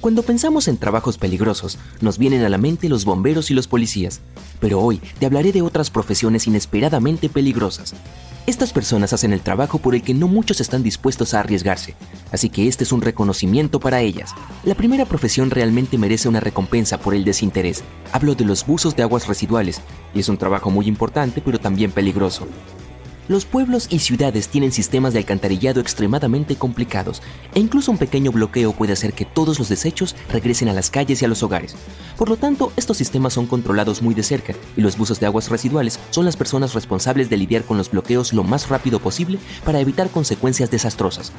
Cuando pensamos en trabajos peligrosos, nos vienen a la mente los bomberos y los policías, pero hoy te hablaré de otras profesiones inesperadamente peligrosas. Estas personas hacen el trabajo por el que no muchos están dispuestos a arriesgarse, así que este es un reconocimiento para ellas. La primera profesión realmente merece una recompensa por el desinterés. Hablo de los buzos de aguas residuales, y es un trabajo muy importante pero también peligroso. Los pueblos y ciudades tienen sistemas de alcantarillado extremadamente complicados e incluso un pequeño bloqueo puede hacer que todos los desechos regresen a las calles y a los hogares. Por lo tanto, estos sistemas son controlados muy de cerca y los buzos de aguas residuales son las personas responsables de lidiar con los bloqueos lo más rápido posible para evitar consecuencias desastrosas.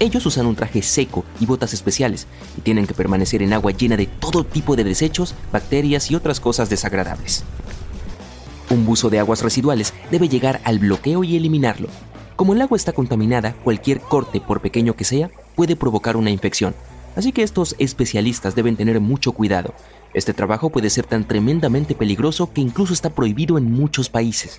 Ellos usan un traje seco y botas especiales y tienen que permanecer en agua llena de todo tipo de desechos, bacterias y otras cosas desagradables. Un buzo de aguas residuales debe llegar al bloqueo y eliminarlo. Como el agua está contaminada, cualquier corte, por pequeño que sea, puede provocar una infección. Así que estos especialistas deben tener mucho cuidado. Este trabajo puede ser tan tremendamente peligroso que incluso está prohibido en muchos países.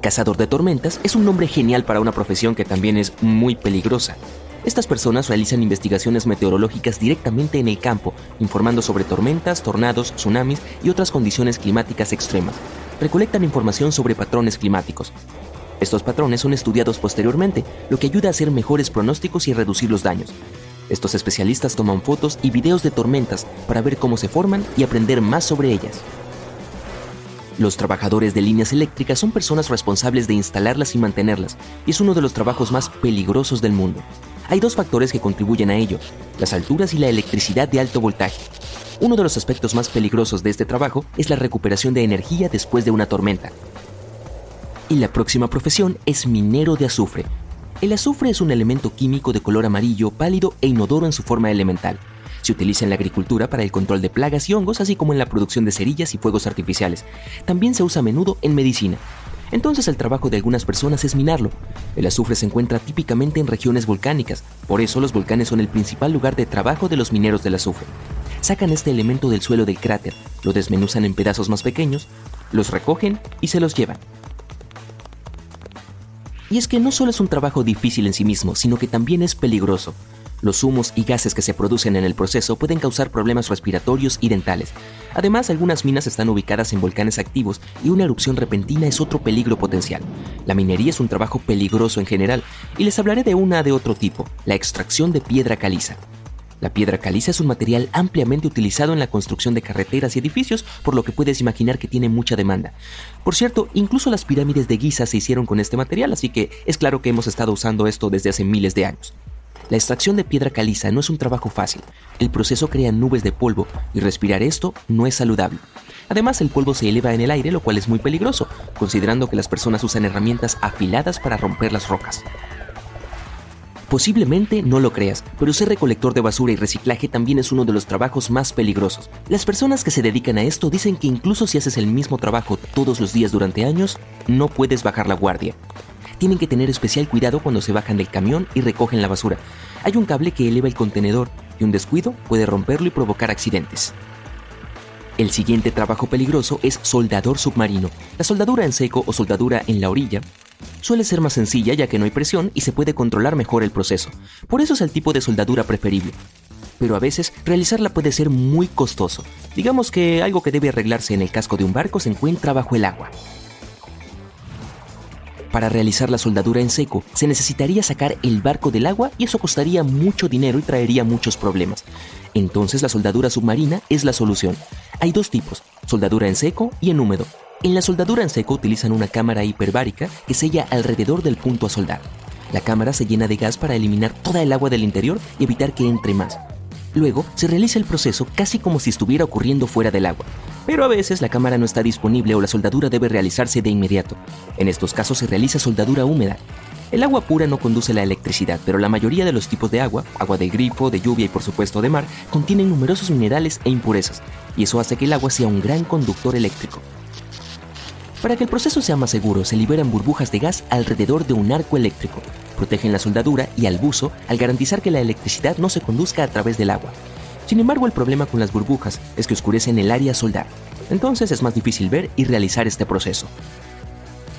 Cazador de tormentas es un nombre genial para una profesión que también es muy peligrosa. Estas personas realizan investigaciones meteorológicas directamente en el campo, informando sobre tormentas, tornados, tsunamis y otras condiciones climáticas extremas. Recolectan información sobre patrones climáticos. Estos patrones son estudiados posteriormente, lo que ayuda a hacer mejores pronósticos y reducir los daños. Estos especialistas toman fotos y videos de tormentas para ver cómo se forman y aprender más sobre ellas. Los trabajadores de líneas eléctricas son personas responsables de instalarlas y mantenerlas, y es uno de los trabajos más peligrosos del mundo. Hay dos factores que contribuyen a ello, las alturas y la electricidad de alto voltaje. Uno de los aspectos más peligrosos de este trabajo es la recuperación de energía después de una tormenta. Y la próxima profesión es minero de azufre. El azufre es un elemento químico de color amarillo, pálido e inodoro en su forma elemental. Se utiliza en la agricultura para el control de plagas y hongos, así como en la producción de cerillas y fuegos artificiales. También se usa a menudo en medicina. Entonces el trabajo de algunas personas es minarlo. El azufre se encuentra típicamente en regiones volcánicas, por eso los volcanes son el principal lugar de trabajo de los mineros del azufre. Sacan este elemento del suelo del cráter, lo desmenuzan en pedazos más pequeños, los recogen y se los llevan. Y es que no solo es un trabajo difícil en sí mismo, sino que también es peligroso. Los humos y gases que se producen en el proceso pueden causar problemas respiratorios y dentales. Además, algunas minas están ubicadas en volcanes activos y una erupción repentina es otro peligro potencial. La minería es un trabajo peligroso en general y les hablaré de una de otro tipo, la extracción de piedra caliza. La piedra caliza es un material ampliamente utilizado en la construcción de carreteras y edificios, por lo que puedes imaginar que tiene mucha demanda. Por cierto, incluso las pirámides de Giza se hicieron con este material, así que es claro que hemos estado usando esto desde hace miles de años. La extracción de piedra caliza no es un trabajo fácil. El proceso crea nubes de polvo y respirar esto no es saludable. Además, el polvo se eleva en el aire, lo cual es muy peligroso, considerando que las personas usan herramientas afiladas para romper las rocas. Posiblemente no lo creas, pero ser recolector de basura y reciclaje también es uno de los trabajos más peligrosos. Las personas que se dedican a esto dicen que incluso si haces el mismo trabajo todos los días durante años, no puedes bajar la guardia tienen que tener especial cuidado cuando se bajan del camión y recogen la basura. Hay un cable que eleva el contenedor y un descuido puede romperlo y provocar accidentes. El siguiente trabajo peligroso es soldador submarino. La soldadura en seco o soldadura en la orilla suele ser más sencilla ya que no hay presión y se puede controlar mejor el proceso. Por eso es el tipo de soldadura preferible. Pero a veces realizarla puede ser muy costoso. Digamos que algo que debe arreglarse en el casco de un barco se encuentra bajo el agua. Para realizar la soldadura en seco se necesitaría sacar el barco del agua y eso costaría mucho dinero y traería muchos problemas. Entonces la soldadura submarina es la solución. Hay dos tipos, soldadura en seco y en húmedo. En la soldadura en seco utilizan una cámara hiperbárica que sella alrededor del punto a soldar. La cámara se llena de gas para eliminar toda el agua del interior y evitar que entre más. Luego se realiza el proceso casi como si estuviera ocurriendo fuera del agua. Pero a veces la cámara no está disponible o la soldadura debe realizarse de inmediato. En estos casos se realiza soldadura húmeda. El agua pura no conduce la electricidad, pero la mayoría de los tipos de agua, agua de grifo, de lluvia y por supuesto de mar, contienen numerosos minerales e impurezas, y eso hace que el agua sea un gran conductor eléctrico. Para que el proceso sea más seguro, se liberan burbujas de gas alrededor de un arco eléctrico. Protegen la soldadura y al buzo al garantizar que la electricidad no se conduzca a través del agua. Sin embargo, el problema con las burbujas es que oscurecen el área soldar. Entonces es más difícil ver y realizar este proceso.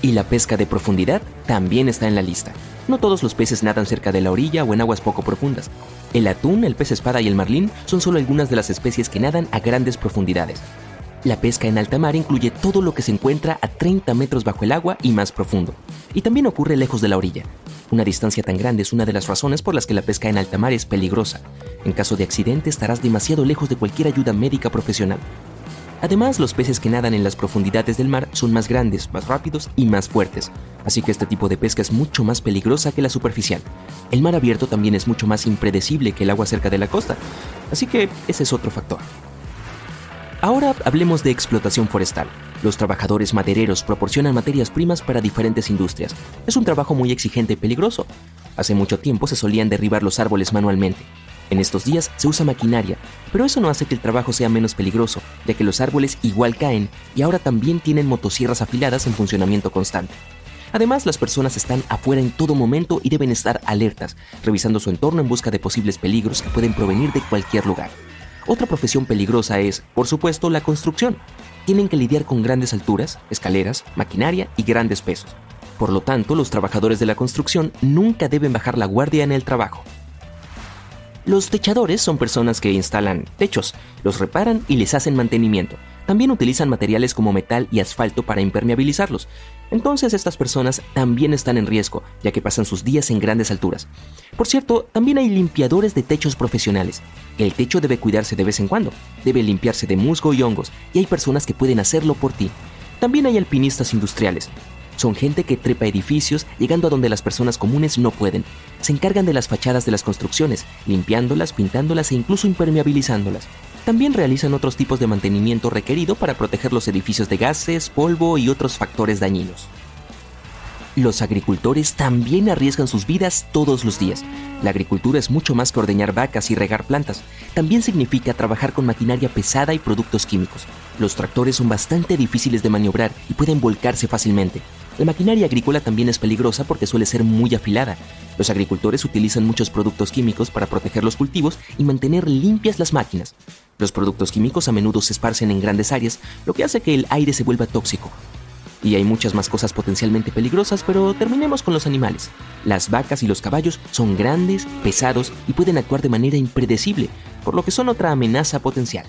Y la pesca de profundidad también está en la lista. No todos los peces nadan cerca de la orilla o en aguas poco profundas. El atún, el pez espada y el marlín son solo algunas de las especies que nadan a grandes profundidades. La pesca en alta mar incluye todo lo que se encuentra a 30 metros bajo el agua y más profundo, y también ocurre lejos de la orilla. Una distancia tan grande es una de las razones por las que la pesca en alta mar es peligrosa. En caso de accidente estarás demasiado lejos de cualquier ayuda médica profesional. Además, los peces que nadan en las profundidades del mar son más grandes, más rápidos y más fuertes, así que este tipo de pesca es mucho más peligrosa que la superficial. El mar abierto también es mucho más impredecible que el agua cerca de la costa, así que ese es otro factor. Ahora hablemos de explotación forestal. Los trabajadores madereros proporcionan materias primas para diferentes industrias. Es un trabajo muy exigente y peligroso. Hace mucho tiempo se solían derribar los árboles manualmente. En estos días se usa maquinaria, pero eso no hace que el trabajo sea menos peligroso, ya que los árboles igual caen y ahora también tienen motosierras afiladas en funcionamiento constante. Además, las personas están afuera en todo momento y deben estar alertas, revisando su entorno en busca de posibles peligros que pueden provenir de cualquier lugar. Otra profesión peligrosa es, por supuesto, la construcción. Tienen que lidiar con grandes alturas, escaleras, maquinaria y grandes pesos. Por lo tanto, los trabajadores de la construcción nunca deben bajar la guardia en el trabajo. Los techadores son personas que instalan techos, los reparan y les hacen mantenimiento. También utilizan materiales como metal y asfalto para impermeabilizarlos. Entonces estas personas también están en riesgo, ya que pasan sus días en grandes alturas. Por cierto, también hay limpiadores de techos profesionales. El techo debe cuidarse de vez en cuando, debe limpiarse de musgo y hongos, y hay personas que pueden hacerlo por ti. También hay alpinistas industriales. Son gente que trepa edificios llegando a donde las personas comunes no pueden. Se encargan de las fachadas de las construcciones, limpiándolas, pintándolas e incluso impermeabilizándolas. También realizan otros tipos de mantenimiento requerido para proteger los edificios de gases, polvo y otros factores dañinos. Los agricultores también arriesgan sus vidas todos los días. La agricultura es mucho más que ordeñar vacas y regar plantas. También significa trabajar con maquinaria pesada y productos químicos. Los tractores son bastante difíciles de maniobrar y pueden volcarse fácilmente. La maquinaria agrícola también es peligrosa porque suele ser muy afilada. Los agricultores utilizan muchos productos químicos para proteger los cultivos y mantener limpias las máquinas. Los productos químicos a menudo se esparcen en grandes áreas, lo que hace que el aire se vuelva tóxico. Y hay muchas más cosas potencialmente peligrosas, pero terminemos con los animales. Las vacas y los caballos son grandes, pesados y pueden actuar de manera impredecible, por lo que son otra amenaza potencial.